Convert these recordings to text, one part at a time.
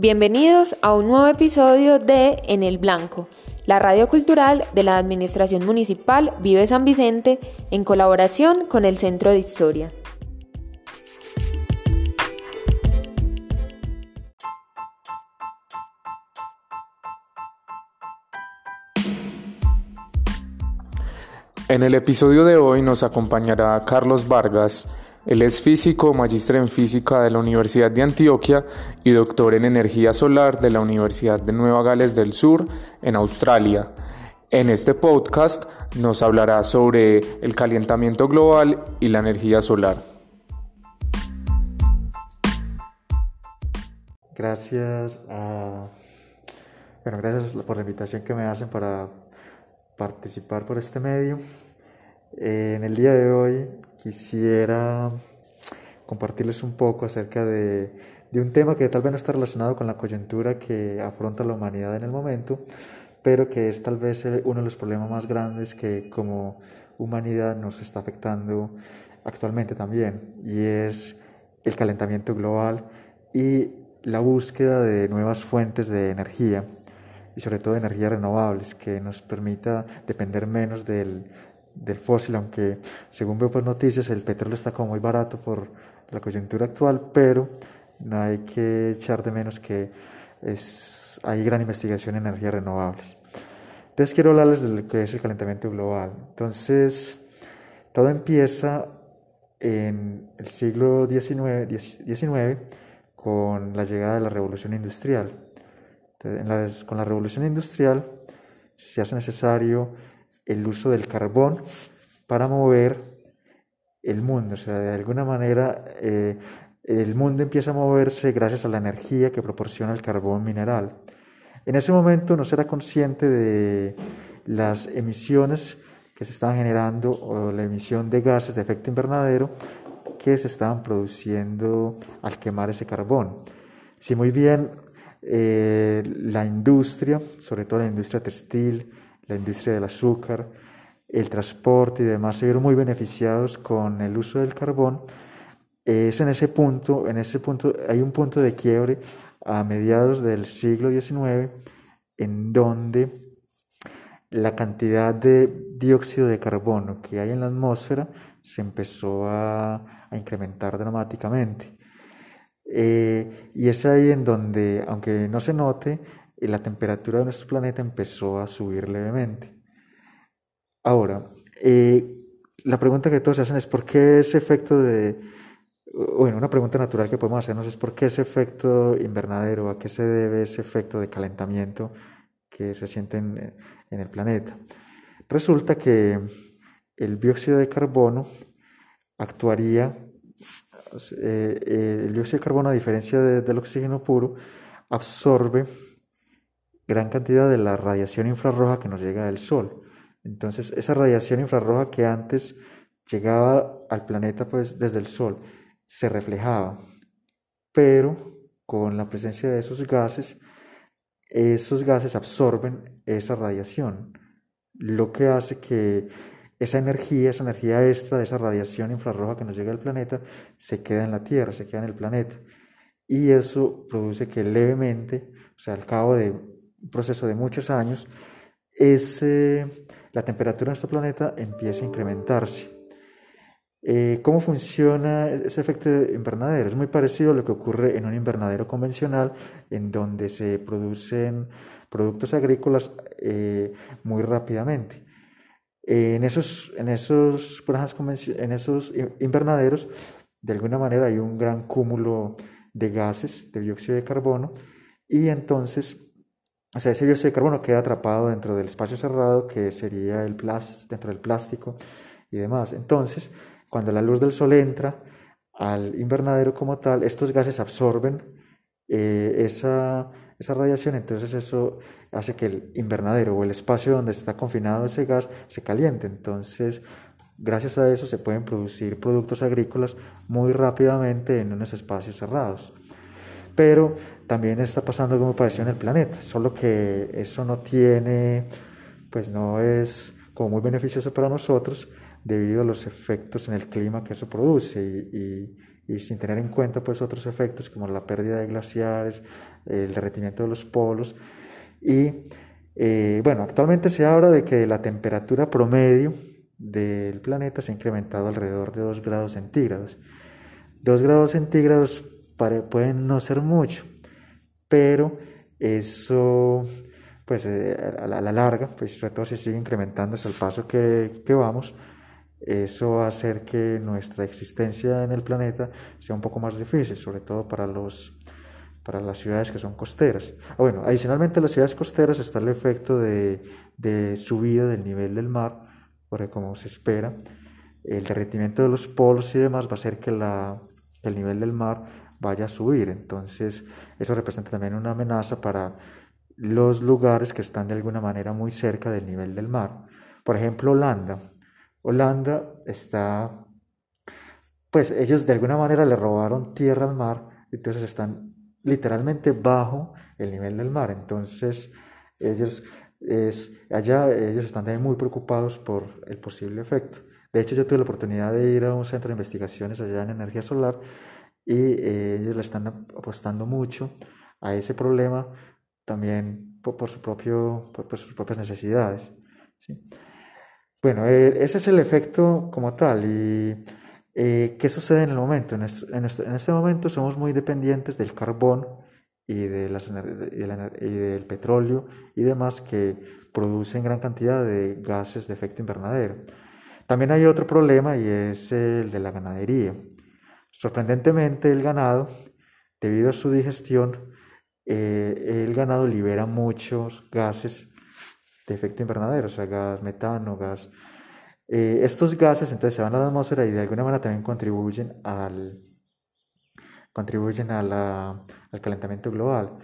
Bienvenidos a un nuevo episodio de En el Blanco, la radio cultural de la Administración Municipal Vive San Vicente en colaboración con el Centro de Historia. En el episodio de hoy nos acompañará Carlos Vargas. Él es físico, magíster en física de la Universidad de Antioquia y doctor en energía solar de la Universidad de Nueva Gales del Sur en Australia. En este podcast nos hablará sobre el calentamiento global y la energía solar. Gracias bueno, gracias por la invitación que me hacen para participar por este medio. Eh, en el día de hoy quisiera compartirles un poco acerca de, de, un tema que tal vez no está relacionado con la coyuntura que afronta la humanidad en el momento, pero que es tal vez uno de los problemas más grandes que como humanidad nos está afectando actualmente también, y es el calentamiento global y la búsqueda de nuevas fuentes de energía y sobre todo de energías renovables que nos permita depender menos del, del fósil, aunque según veo por noticias el petróleo está como muy barato por la coyuntura actual, pero no hay que echar de menos que es, hay gran investigación en energías renovables. Entonces quiero hablarles de lo que es el calentamiento global. Entonces, todo empieza en el siglo XIX, XIX con la llegada de la revolución industrial con la revolución industrial se hace necesario el uso del carbón para mover el mundo. O sea, de alguna manera eh, el mundo empieza a moverse gracias a la energía que proporciona el carbón mineral. En ese momento no se era consciente de las emisiones que se estaban generando o la emisión de gases de efecto invernadero que se estaban produciendo al quemar ese carbón. Si muy bien eh, la industria, sobre todo la industria textil, la industria del azúcar, el transporte y demás se vieron muy beneficiados con el uso del carbón. Es en ese punto, en ese punto hay un punto de quiebre a mediados del siglo XIX en donde la cantidad de dióxido de carbono que hay en la atmósfera se empezó a, a incrementar dramáticamente. Eh, y es ahí en donde, aunque no se note, la temperatura de nuestro planeta empezó a subir levemente. Ahora, eh, la pregunta que todos se hacen es ¿por qué ese efecto de... Bueno, una pregunta natural que podemos hacernos es ¿por qué ese efecto invernadero? ¿A qué se debe ese efecto de calentamiento que se siente en, el planeta? Resulta que el dióxido de carbono actuaría eh, el dióxido de carbono, a diferencia del oxígeno puro, absorbe gran cantidad de la radiación infrarroja que nos llega del Sol. Entonces, esa radiación infrarroja que antes llegaba al planeta pues, desde el Sol, se reflejaba, pero con la presencia de esos gases, esos gases absorben esa radiación, lo que hace que esa energía, esa energía extra de esa radiación infrarroja que nos llega al planeta, se queda en la Tierra, se queda en el planeta. Y eso produce que levemente, o sea, al cabo de proceso de muchos años, ese, la temperatura de nuestro planeta empieza a incrementarse. Eh, ¿Cómo funciona ese efecto invernadero? Es muy parecido a lo que ocurre en un invernadero convencional, en donde se producen productos agrícolas eh, muy rápidamente en esos, en esos, en esos invernaderos, de alguna manera hay un gran cúmulo de gases, de dióxido de carbono, y entonces, o sea, ese dióxido de carbono queda atrapado dentro del espacio cerrado, que sería el dentro del plástico y demás. Entonces, cuando la luz del sol entra al invernadero como tal, estos gases absorben eh, esa, esa radiación, entonces eso hace que el invernadero o el espacio donde está confinado ese gas se caliente. Entonces, gracias a eso se pueden producir productos agrícolas muy rápidamente en unos espacios cerrados. Pero también está pasando como pareció en el planeta, solo que eso no tiene, pues no es como muy beneficioso para nosotros debido a los efectos en el clima que eso produce y, sin tener en cuenta pues otros efectos como la pérdida de glaciares, el derretimiento de los polos y eh, bueno, actualmente se habla de que la temperatura promedio del planeta se ha incrementado alrededor de 2 grados centígrados. 2 grados centígrados pueden no ser mucho, pero eso, pues eh, a, la, larga, pues sobre todo si sigue incrementando al paso que, que vamos, eso va a hacer que nuestra existencia en el planeta sea un poco más difícil, sobre todo para, los, para las ciudades que son costeras. Ah, bueno, adicionalmente a las ciudades costeras está el efecto de, de subida del nivel del mar, porque como se espera, el derretimiento de los polos y demás va a hacer que la, el nivel del mar vaya a subir. Entonces, eso representa también una amenaza para los lugares que están de alguna manera muy cerca del nivel del mar. Por ejemplo, Holanda. Holanda está, pues ellos de alguna manera le robaron tierra al mar, entonces están literalmente bajo el nivel del mar. Entonces, ellos, es, allá ellos están también muy preocupados por el posible efecto. De hecho, yo tuve la oportunidad de ir a un centro de investigaciones allá en energía solar y eh, ellos le están apostando mucho a ese problema también por, su propio, por, sus propias necesidades. ¿sí? Bueno, eh, ese es el efecto como tal. ¿Y eh, qué sucede en el momento? En, en, este, momento somos muy dependientes del carbón y, de las, y, y del petróleo y demás que producen gran cantidad de gases de efecto invernadero. También hay otro problema y es el de la ganadería. Sorprendentemente, el ganado, debido a su digestión, eh, el ganado libera muchos gases de efecto invernadero, o sea, gas metano, gas. Eh, estos gases entonces se van a la atmósfera y de alguna manera también contribuyen al, contribuyen al calentamiento global.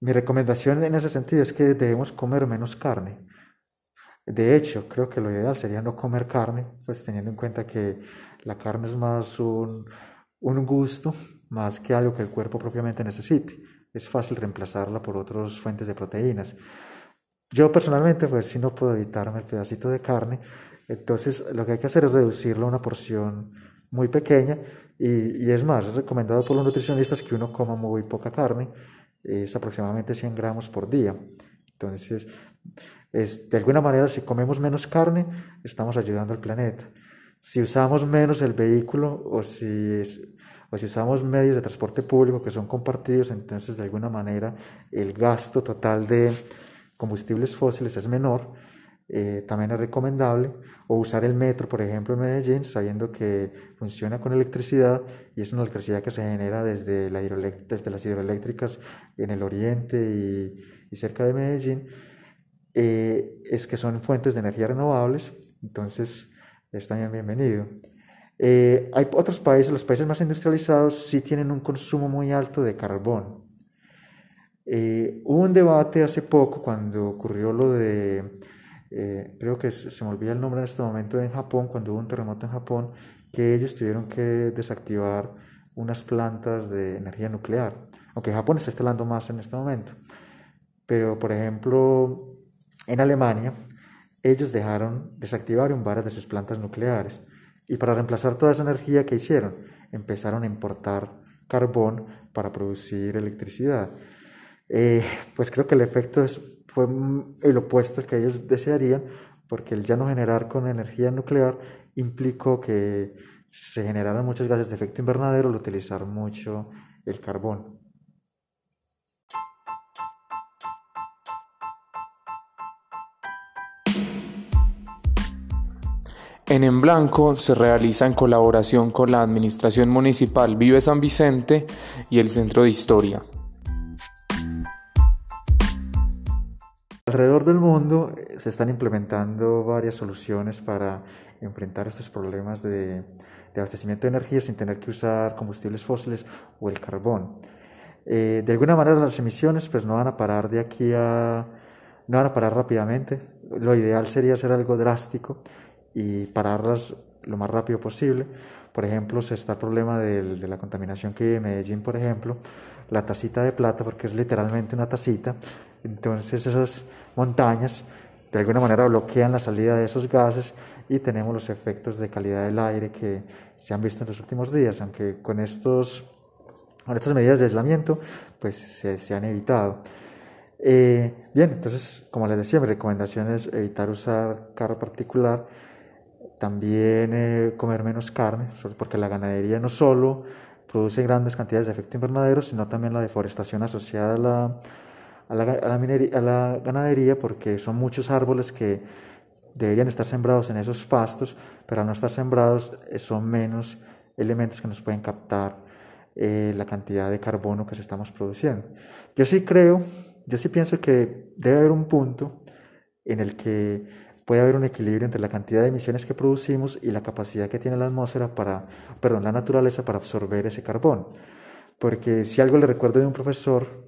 Mi recomendación en ese sentido es que debemos comer menos carne. De hecho, creo que lo ideal sería no comer carne, pues teniendo en cuenta que la carne es más un, un gusto más que algo que el cuerpo propiamente necesite. Es fácil reemplazarla por otras fuentes de proteínas. Yo personalmente, pues si no puedo evitarme el pedacito de carne, entonces lo que hay que hacer es reducirlo a una porción muy pequeña y, y, es más, es recomendado por los nutricionistas que uno coma muy poca carne, es aproximadamente 100 gramos por día. Entonces, es, de alguna manera, si comemos menos carne, estamos ayudando al planeta. Si usamos menos el vehículo o si o si usamos medios de transporte público que son compartidos, entonces de alguna manera el gasto total de combustibles fósiles es menor. Eh, también es recomendable o usar el metro, por ejemplo, en Medellín, sabiendo que funciona con electricidad y es una electricidad que se genera desde, la desde las hidroeléctricas en el oriente y, cerca de Medellín, eh, es que son fuentes de energía renovables, entonces es también bienvenido. Eh, hay otros países, los países más industrializados sí tienen un consumo muy alto de carbón. Eh, hubo un debate hace poco cuando ocurrió lo de, eh, creo que se, me olvida el nombre en este momento, en Japón, cuando hubo un terremoto en Japón, que ellos tuvieron que desactivar unas plantas de energía nuclear, aunque Japón está instalando más en este momento. Pero, por ejemplo, en Alemania, ellos dejaron desactivar un par de sus plantas nucleares y para reemplazar toda esa energía que hicieron, empezaron a importar carbón para producir electricidad. Eh, pues creo que el efecto es, fue el opuesto que ellos desearían, porque el ya no generar con energía nuclear implicó que se generaran muchos gases de efecto invernadero al utilizar mucho el carbón. En En Blanco se realiza en colaboración con la Administración Municipal Vive San Vicente y el Centro de Historia. Alrededor del mundo eh, se están implementando varias soluciones para enfrentar estos problemas de, abastecimiento de energía sin tener que usar combustibles fósiles o el carbón. Eh, de alguna manera las emisiones pues no van a parar de aquí a... no van a parar rápidamente. Lo ideal sería hacer algo drástico y pararlas lo más rápido posible. Por ejemplo, se está el problema de la contaminación que vive Medellín, por ejemplo, la tacita de plata, porque es literalmente una tacita. Entonces esas montañas de alguna manera bloquean la salida de esos gases y tenemos los efectos de calidad del aire que se han visto en los últimos días, aunque con, estos, con estas medidas de aislamiento pues se, se han evitado. Eh, bien, entonces, como les decía, mi recomendación es evitar usar carro particular, también eh, comer menos carne, porque la ganadería no solo produce grandes cantidades de efecto invernadero, sino también la deforestación asociada a la, a la, a la, minería, a la ganadería, porque son muchos árboles que deberían estar sembrados en esos pastos, pero al no estar sembrados eh, son menos elementos que nos pueden captar eh, la cantidad de carbono que se estamos produciendo. Yo sí creo, yo sí pienso que debe haber un punto en el que puede haber un equilibrio entre la cantidad de emisiones que producimos y la capacidad que tiene la atmósfera para, perdón, la naturaleza para absorber ese carbón. Porque si algo le recuerdo de un profesor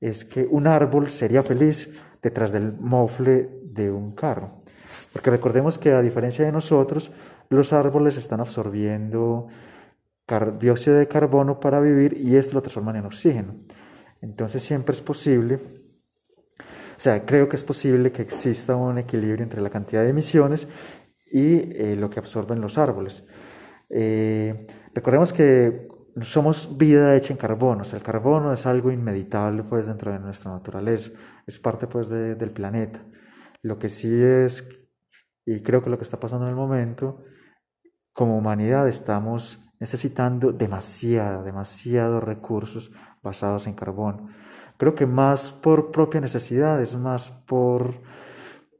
es que un árbol sería feliz detrás del mofle de un carro. Porque recordemos que a diferencia de nosotros, los árboles están absorbiendo dióxido de carbono para vivir y esto lo transforman en oxígeno. Entonces siempre es posible, o sea, creo que es posible que exista un equilibrio entre la cantidad de emisiones y eh, lo que absorben los árboles. Eh, recordemos que somos vida hecha en carbono, o sea, el carbono es algo inmeditable pues dentro de nuestra naturaleza, es parte pues del planeta. Lo que sí es y creo que lo que está pasando en el momento, como humanidad estamos necesitando demasiado, demasiados recursos basados en carbón. Creo que más por propia necesidad, es más por,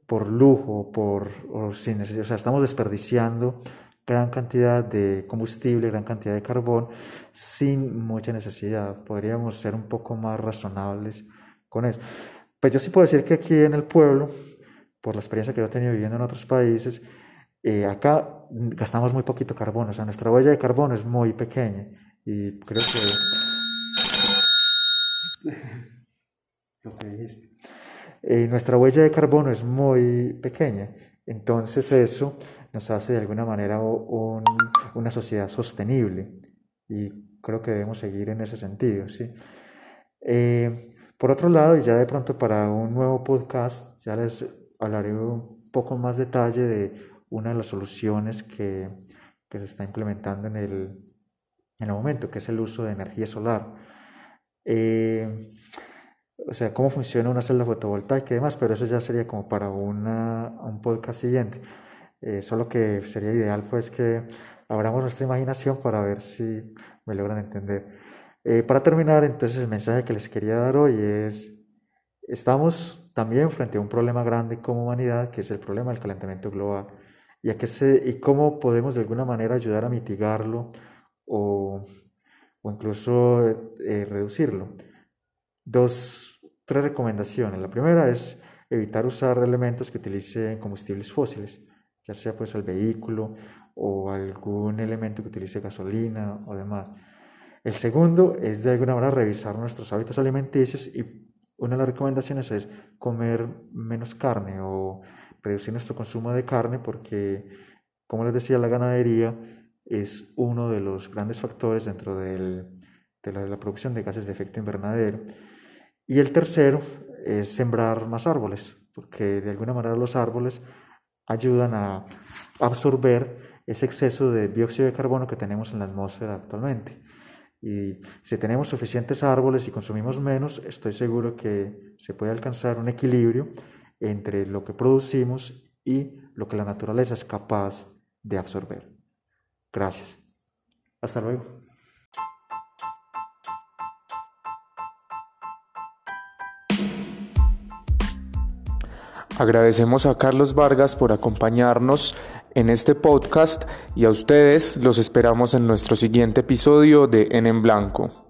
por lujo, por, o sin necesidad. O sea, estamos desperdiciando gran cantidad de combustible, gran cantidad de carbón sin mucha necesidad. Podríamos ser un poco más razonables con eso. Pues yo sí puedo decir que aquí en el pueblo por la experiencia que yo he tenido viviendo en otros países, eh, acá gastamos muy poquito carbono, o sea, nuestra huella de carbono es muy pequeña y creo que... Lo que dijiste. Eh, nuestra huella de carbono es muy pequeña, entonces eso nos hace de alguna manera un, una sociedad sostenible y creo que debemos seguir en ese sentido, ¿sí? Eh, por otro lado, y ya de pronto para un nuevo podcast, ya les hablaré un poco más detalle de una de las soluciones que, que se está implementando en el, en el momento, que es el uso de energía solar. Eh, o sea, cómo funciona una celda fotovoltaica y demás, pero eso ya sería como para una, un podcast siguiente. Eh, solo que sería ideal pues que abramos nuestra imaginación para ver si me logran entender. Eh, para terminar, entonces el mensaje que les quería dar hoy es, estamos también frente a un problema grande como humanidad, que es el problema del calentamiento global, y, a que se, y cómo podemos de alguna manera ayudar a mitigarlo o, o incluso eh, reducirlo. Dos, tres recomendaciones. La primera es evitar usar elementos que utilicen combustibles fósiles, ya sea pues el vehículo o algún elemento que utilice gasolina o demás. El segundo es de alguna manera revisar nuestros hábitos alimenticios y una de las recomendaciones es comer menos carne o reducir nuestro consumo de carne porque, como les decía, la ganadería es uno de los grandes factores dentro de, la, producción de gases de efecto invernadero. Y el tercero es sembrar más árboles, porque de alguna manera los árboles ayudan a absorber ese exceso de dióxido de carbono que tenemos en la atmósfera actualmente. Y si tenemos suficientes árboles y consumimos menos, estoy seguro que se puede alcanzar un equilibrio entre lo que producimos y lo que la naturaleza es capaz de absorber. Gracias. Hasta luego. Agradecemos a Carlos Vargas por acompañarnos en este podcast y a ustedes los esperamos en nuestro siguiente episodio de En en Blanco.